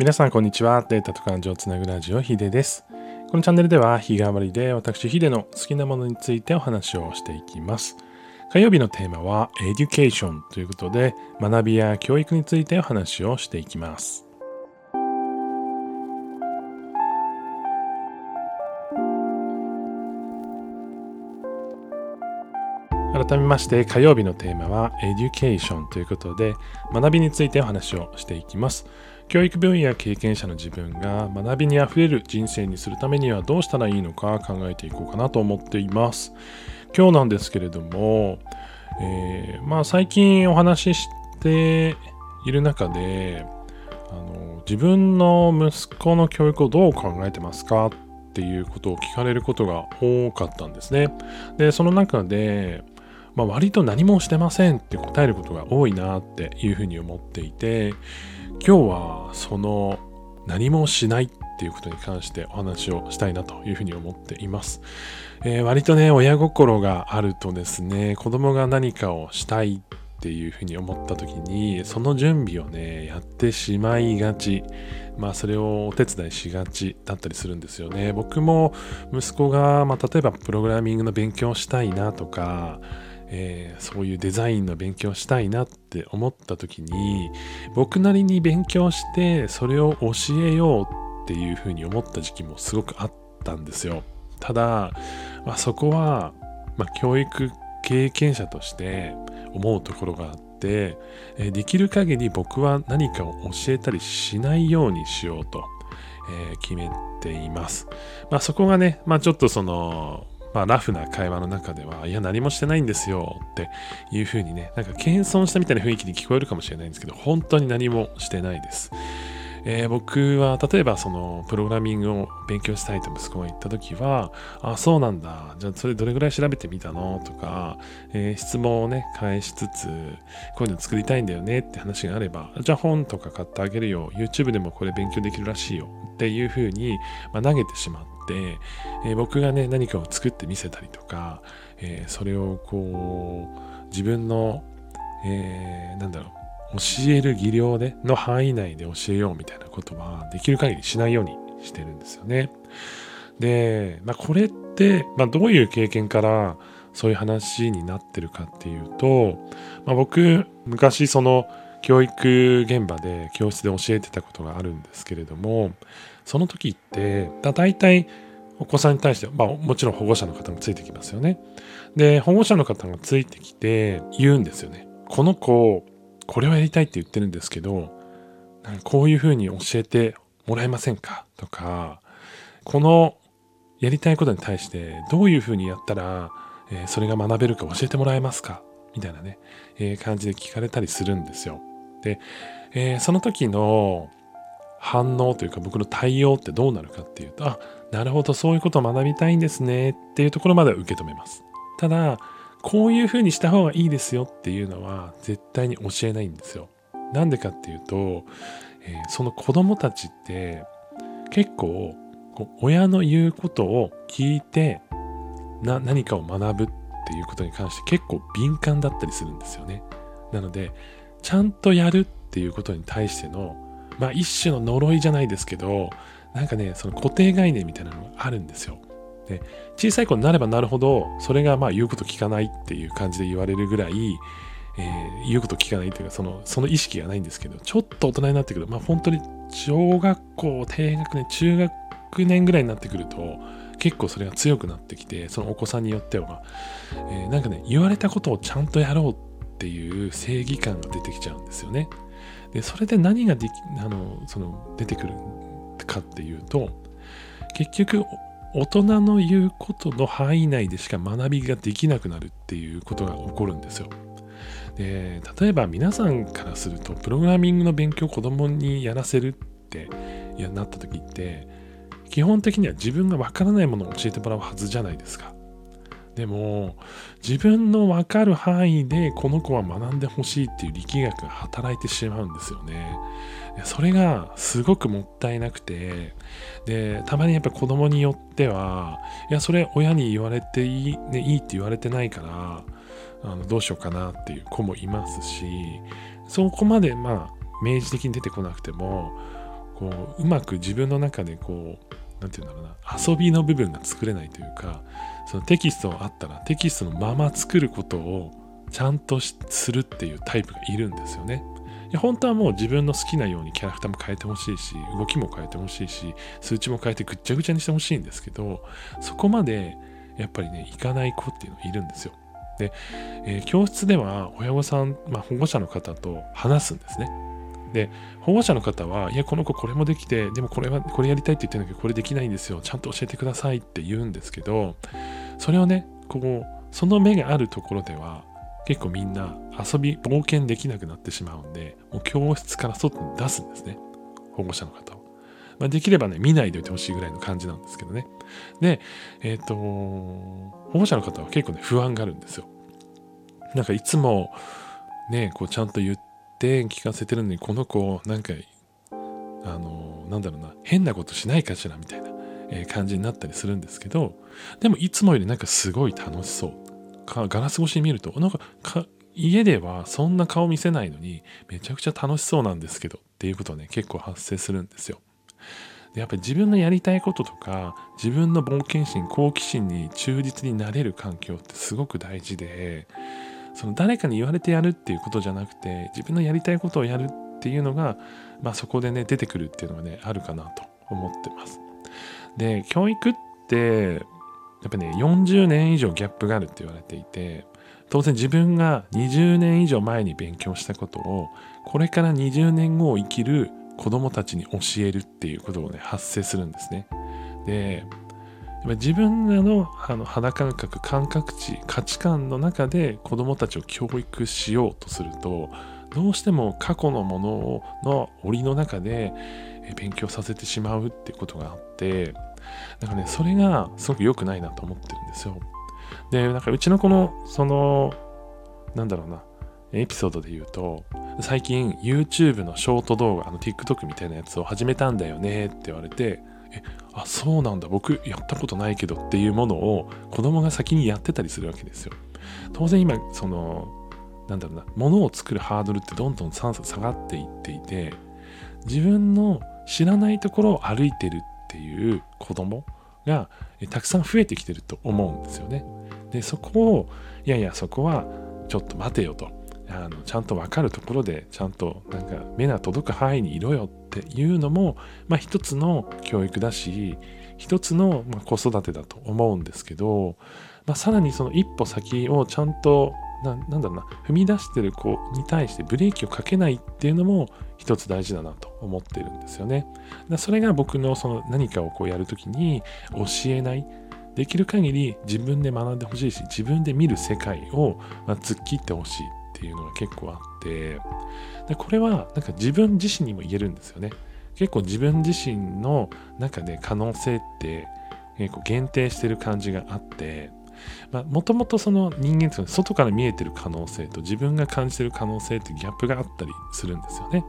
皆さんこんにちは。データと感情をつなぐラジオヒデです。このチャンネルでは日替わりで私ヒデの好きなものについてお話をしていきます。火曜日のテーマは Education ということで学びや教育についてお話をしていきます。改めまして火曜日のテーマは Education ということで学びについてお話をしていきます。教育分野経験者の自分が学びにあふれる人生にするためにはどうしたらいいのか考えていこうかなと思っています。今日なんですけれども、えー、まあ最近お話ししている中であの自分の息子の教育をどう考えてますか？っていうことを聞かれることが多かったんですね。で、その中で、まあ、割と何もしてませんって答えることが多いなっていうふうに思っていて今日はその何もしないっていうことに関してお話をしたいなというふうに思っています、えー、割とね親心があるとですね子供が何かをしたいっていうふうに思った時にその準備をねやってしまいがち。まあそれをお手伝いしがちだったりするんですよね。僕も息子が、まあ、例えばプログラミングの勉強をしたいなとかえー、そういうデザインの勉強したいなって思った時に僕なりに勉強してそれを教えようっていうふうに思った時期もすごくあったんですよただ、まあ、そこは、まあ、教育経験者として思うところがあってできる限り僕は何かを教えたりしないようにしようと、えー、決めています。まあ、そこがね、まあ、ちょっとそのまあ、ラフな会話の中では、いや、何もしてないんですよっていう風にね、なんか謙遜したみたいな雰囲気に聞こえるかもしれないんですけど、本当に何もしてないです。えー、僕は例えばそのプログラミングを勉強したいと息子が言った時は、あ、そうなんだ。じゃあそれどれぐらい調べてみたの？とか、えー、質問をね、返しつつ、こういうの作りたいんだよね？って話があれば、じゃあ本とか買ってあげるよ。YouTube でもこれ勉強できるらしいよっていう風に、まあ、投げてしまっ、て、えー、僕がね何かを作ってみせたりとか、えー、それをこう自分の、えー、なんだろう教える技量での範囲内で教えようみたいなことはできる限りしないようにしてるんですよね。で、まあ、これって、まあ、どういう経験からそういう話になってるかっていうと、まあ、僕昔その教育現場で教室で教えてたことがあるんですけれどもその時ってだ大体お子さんに対して、まあ、もちろん保護者の方もついてきますよね。で保護者の方がついてきて言うんですよね。この子これをやりたいって言ってるんですけどなんかこういうふうに教えてもらえませんか？とかこのやりたいことに対してどういうふうにやったら、えー、それが学べるか教えてもらえますか？みたいなね、えー、感じで聞かれたりするんですよ。で、えー、その時の反応というか僕の対応ってどうなるかっていうと、あ、なるほど、そういうことを学びたいんですねっていうところまでは受け止めます。ただ、こういうふうにした方がいいですよっていうのは絶対に教えないんですよ。なんでかっていうと、えー、その子供たちって結構親の言うことを聞いてな何かを学ぶっていうことに関して結構敏感だったりするんですよね。なのでちゃんとやるっていうことに対しての、まあ一種の呪いじゃないですけど、なんかね、その固定概念みたいなのがあるんですよ。で、小さい子になればなるほど、それがまあ言うこと聞かないっていう感じで言われるぐらい、えー、言うこと聞かないっていうか、その、その意識がないんですけど、ちょっと大人になってくるまあ本当に小学校、低学年、中学年ぐらいになってくると、結構それが強くなってきて、そのお子さんによっては、えー、なんかね、言われたことをちゃんとやろうっていう正義感が出てきちゃうんですよね。でそれで何ができあのその出てくるかっていうと結局大人の言うことの範囲内でしか学びができなくなるっていうことが起こるんですよ。で例えば皆さんからするとプログラミングの勉強を子供にやらせるってやなった時って基本的には自分がわからないものを教えてもらうはずじゃないですか。でも自分の分かる範囲でこの子は学んでほしいっていう力学が働いてしまうんですよね。それがすごくもったいなくてでたまにやっぱ子供によってはいやそれ親に言われていい,、ね、いいって言われてないからあのどうしようかなっていう子もいますしそこまでまあ明示的に出てこなくてもこううまく自分の中でこう何て言うんだろうな遊びの部分が作れないというかそのテキストがあったらテキストのまま作ることをちゃんとするっていうタイプがいるんですよね。いや本当はもう自分の好きなようにキャラクターも変えてほしいし動きも変えてほしいし数値も変えてぐっちゃぐちゃにしてほしいんですけどそこまでやっぱりねいかない子っていうのがいるんですよ。で、えー、教室では親御さん、まあ、保護者の方と話すんですね。で、保護者の方は、いや、この子これもできて、でもこれは、これやりたいって言ってるんだけど、これできないんですよ。ちゃんと教えてくださいって言うんですけど、それをね、こう、その目があるところでは、結構みんな遊び、冒険できなくなってしまうんで、もう教室から外に出すんですね。保護者の方を。まあ、できればね、見ないでおいてほしいぐらいの感じなんですけどね。で、えっ、ー、と、保護者の方は結構ね、不安があるんですよ。なんかいつも、ね、こうちゃんと言って聞かせてるのに、この子、なんか、あの、なんだろうな、変なことしないかしらみたいな、え感じになったりするんですけど、でもいつもよりなんかすごい楽しそう。かガラス越しに見ると、なんかか家ではそんな顔見せないのに、めちゃくちゃ楽しそうなんですけどっていうことはね、結構発生するんですよ。でやっぱり自分のやりたいこととか自分の冒険心好奇心に忠実になれる環境ってすごく大事でその誰かに言われてやるっていうことじゃなくて自分のやりたいことをやるっていうのが、まあ、そこでね出てくるっていうのがねあるかなと思ってます。で教育ってやっぱね40年以上ギャップがあるって言われていて当然自分が20年以上前に勉強したことをこれから20年後を生きる子供たちに教えるっていうことをね発生するんですね。で自分らのあの肌感覚感覚値価値観の中で子どもたちを教育しようとするとどうしても過去のものの檻の中で勉強させてしまうってことがあってなんかねそれがすごく良くないなと思ってるんですよ。でなんかうちの子のそのなんだろうなエピソードで言うと最近 YouTube のショート動画あの TikTok みたいなやつを始めたんだよねって言われてえあそうなんだ。僕やったことないけどっていうものを子供が先にやってたりするわけですよ。当然今そのなんだろうなものを作るハードルってどんどん下がっていっていて自分の知らないところを歩いてるっていう子供がたくさん増えてきてると思うんですよね。でそこをいやいやそこはちょっと待てよと。あのちゃんと分かるところでちゃんとなんか目が届く範囲にいろよっていうのも、まあ、一つの教育だし一つの子育てだと思うんですけど、まあ、さらにその一歩先をちゃんとななんだろうな踏み出してる子に対してブレーキをかけないっていうのも一つ大事だなと思ってるんですよね。だそれが僕のその何かをこうやるときに教えないできる限り自分で学んでほしいし自分で見る世界をま突っ切ってほしいっていうのが結構あってでこれはなんか自分自身にも言えるんですよね結構自分自身の中で可能性って結構限定してる感じがあってもともとその人間って外から見えてる可能性と自分が感じてる可能性ってギャップがあったりするんですよね。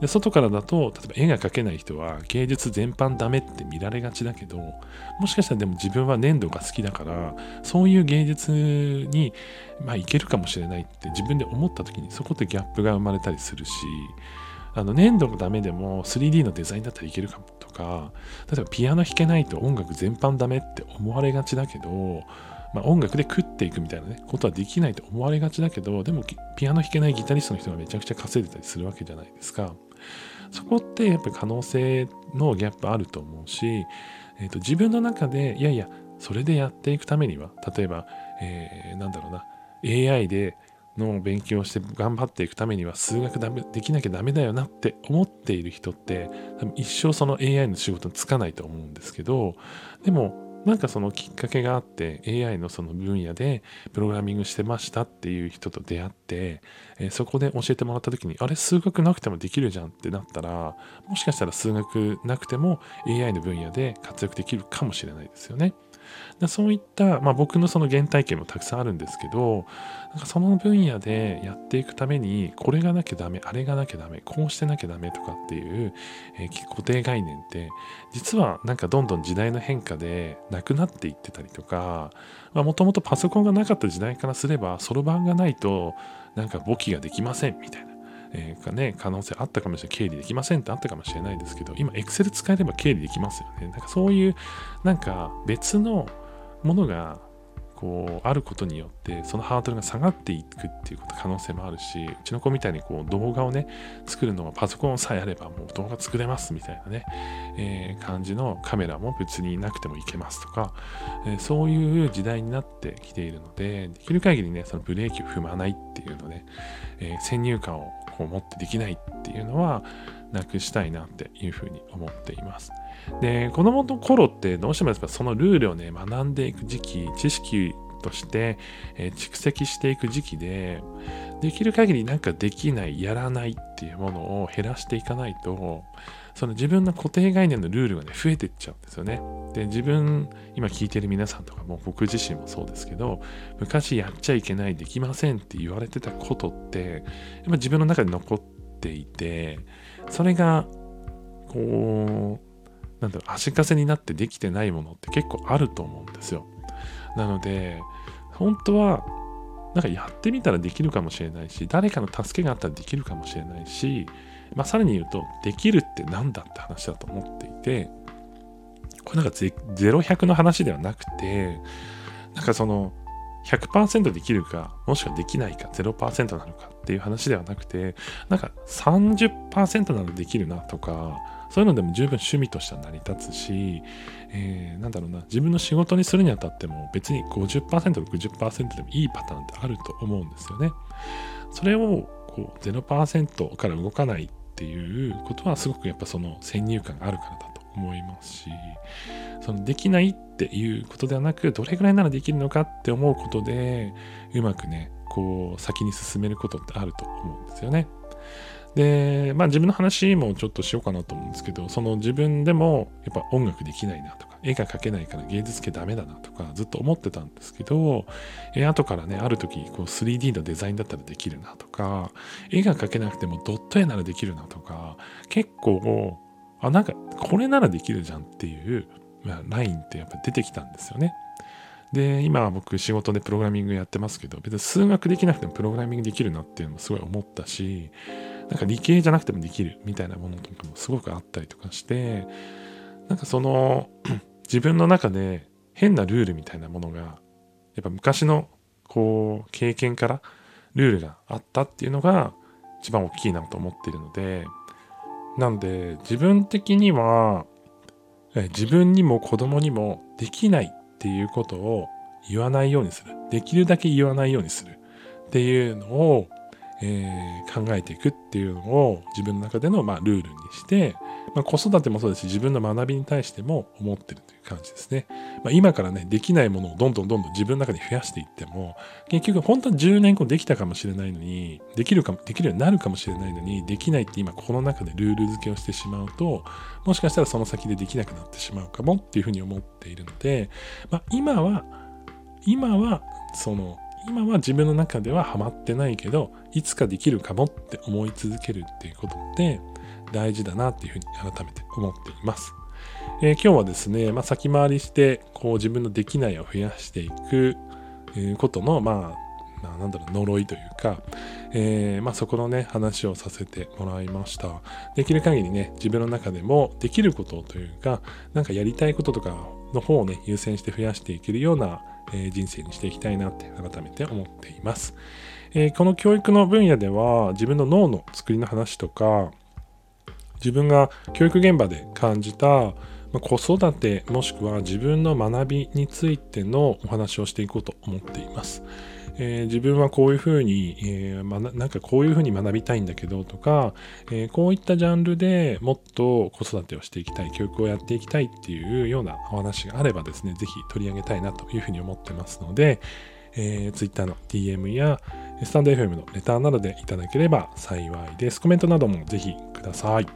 で外からだと例えば絵が描けない人は芸術全般ダメって見られがちだけどもしかしたらでも自分は粘土が好きだからそういう芸術にまあいけるかもしれないって自分で思った時にそこでギャップが生まれたりするしあの粘土がダメでも 3D のデザインだったらいけるかもとか例えばピアノ弾けないと音楽全般ダメって思われがちだけどまあ、音楽で食っていくみたいなね、ことはできないと思われがちだけど、でもピアノ弾けないギタリストの人がめちゃくちゃ稼いでたりするわけじゃないですか。そこってやっぱり可能性のギャップあると思うし、えー、と自分の中でいやいやそれでやっていくためには例えば、えー、なんだろうな AI での勉強して頑張っていくためには数学ダメできなきゃダメだよなって思っている人って多分一生その AI の仕事に就かないと思うんですけどでもなんかそのきっかけがあって AI のその分野でプログラミングしてましたっていう人と出会って、え、そこで教えてもらった時にあれ数学なくてもできるじゃんってなったらもしかしたら数学なくても AI の分野で活躍できるかもしれないですよね。そういった、まあ、僕のその原体験もたくさんあるんですけどなんかその分野でやっていくためにこれがなきゃダメあれがなきゃダメこうしてなきゃダメとかっていう、えー、固定概念って実はなんかどんどん時代の変化でなくなっていってたりとかもともとパソコンがなかった時代からすればそろばんがないとなんか簿記ができませんみたいな。えー、かね、可能性あったかもしれない。経理できませんってあったかもしれないですけど、今、Excel 使えれば経理できますよね。なんかそういう、なんか別のものがこうあることによってそのハードルが下がっていくっていうこと可能性もあるしうちの子みたいにこう動画をね作るのはパソコンさえあればもう動画作れますみたいなね、えー、感じのカメラも別になくてもいけますとか、えー、そういう時代になってきているのでできる限りねそのブレーキを踏まないっていうのね、えー、先入観をこう持ってできないっていうのはなくしたいなっていうふうに思っています。で、子供の頃ってどうしてもやっぱそのルールをね、学んでいく時期、知識として、え、蓄積していく時期で、できる限りなんかできない、やらないっていうものを減らしていかないと、その自分の固定概念のルールがね、増えていっちゃうんですよね。で、自分、今聞いてる皆さんとかも僕自身もそうですけど、昔やっちゃいけない、できませんって言われてたことって、やっぱ自分の中で残っていて、それが、こう、なんだろう、足かせになってできてないものって結構あると思うんですよ。なので、本当は、なんかやってみたらできるかもしれないし、誰かの助けがあったらできるかもしれないし、まあ、さらに言うと、できるって何だって話だと思っていて、これなんか0100の話ではなくて、なんかその、100%できるか、もしくはできないか、0%なのかっていう話ではなくて、なんか30%ならできるなとか、そういうのでも十分趣味としては成り立つし、えー、なんだろうな、自分の仕事にするにあたっても別に50%、60%でもいいパターンってあると思うんですよね。それをこう0%から動かないっていうことはすごくやっぱその先入観があるからだと思いますし、そのできないっていうことではなく、どれぐらいならできるのかって思うことで、うまくね、こう先に進めることってあると思うんですよね。で、まあ自分の話もちょっとしようかなと思うんですけど、その自分でもやっぱ音楽できないなとか、絵が描けないから芸術系ダメだなとかずっと思ってたんですけど、え後からね、ある時こう 3D のデザインだったらできるなとか、絵が描けなくてもドット絵ならできるなとか、結構、あ、なんかこれならできるじゃんっていう、まあ、ラインってやっぱ出てきたんですよね。で、今僕仕事でプログラミングやってますけど、別に数学できなくてもプログラミングできるなっていうのもすごい思ったし、なんか理系じゃなくてもできるみたいなものとかもすごくあったりとかして、なんかその 自分の中で変なルールみたいなものが、やっぱ昔のこう経験からルールがあったっていうのが一番大きいなと思っているので、なんで自分的には自分にも子供にもできないっていうことを言わないようにする。できるだけ言わないようにするっていうのをえー、考えていくっていうのを自分の中での、まあ、ルールにして、まあ、子育てもそうですし自分の学びに対しても思ってるという感じですね。まあ、今からねできないものをどんどんどんどん自分の中で増やしていっても結局本当は10年後できたかもしれないのにできるかもできるようになるかもしれないのにできないって今この中でルール付けをしてしまうともしかしたらその先でできなくなってしまうかもっていうふうに思っているので、まあ、今は今はその今は自分の中ではハマってないけどいつかできるかもって思い続けるっていうことって大事だなっていうふうに改めて思っています。えー、今日はですね、まあ、先回りしてこう自分のできないを増やしていくことの、まあ、まあ、なんだろう、呪いというか、えー、まあ、そこのね、話をさせてもらいました。できる限りね、自分の中でもできることというか、なんかやりたいこととかの方をね、優先して増やしていけるようなえ人生にしていきたいなって改めて思っています。えこの教育の分野では自分の脳の作りの話とか自分が教育現場で感じた子育てもしくは自分の学びについてのお話をしていこうと思っています。えー、自分はこういうふうに、えーま、なんかこういうふうに学びたいんだけどとか、えー、こういったジャンルでもっと子育てをしていきたい、教育をやっていきたいっていうようなお話があればですね、ぜひ取り上げたいなというふうに思ってますので、えー、Twitter の DM やスタンド FM のレターなどでいただければ幸いです。コメントなどもぜひください。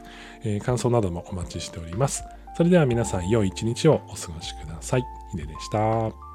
えー、感想などもお待ちしております。それでは皆さん良い一日をお過ごしください。ヒデでした。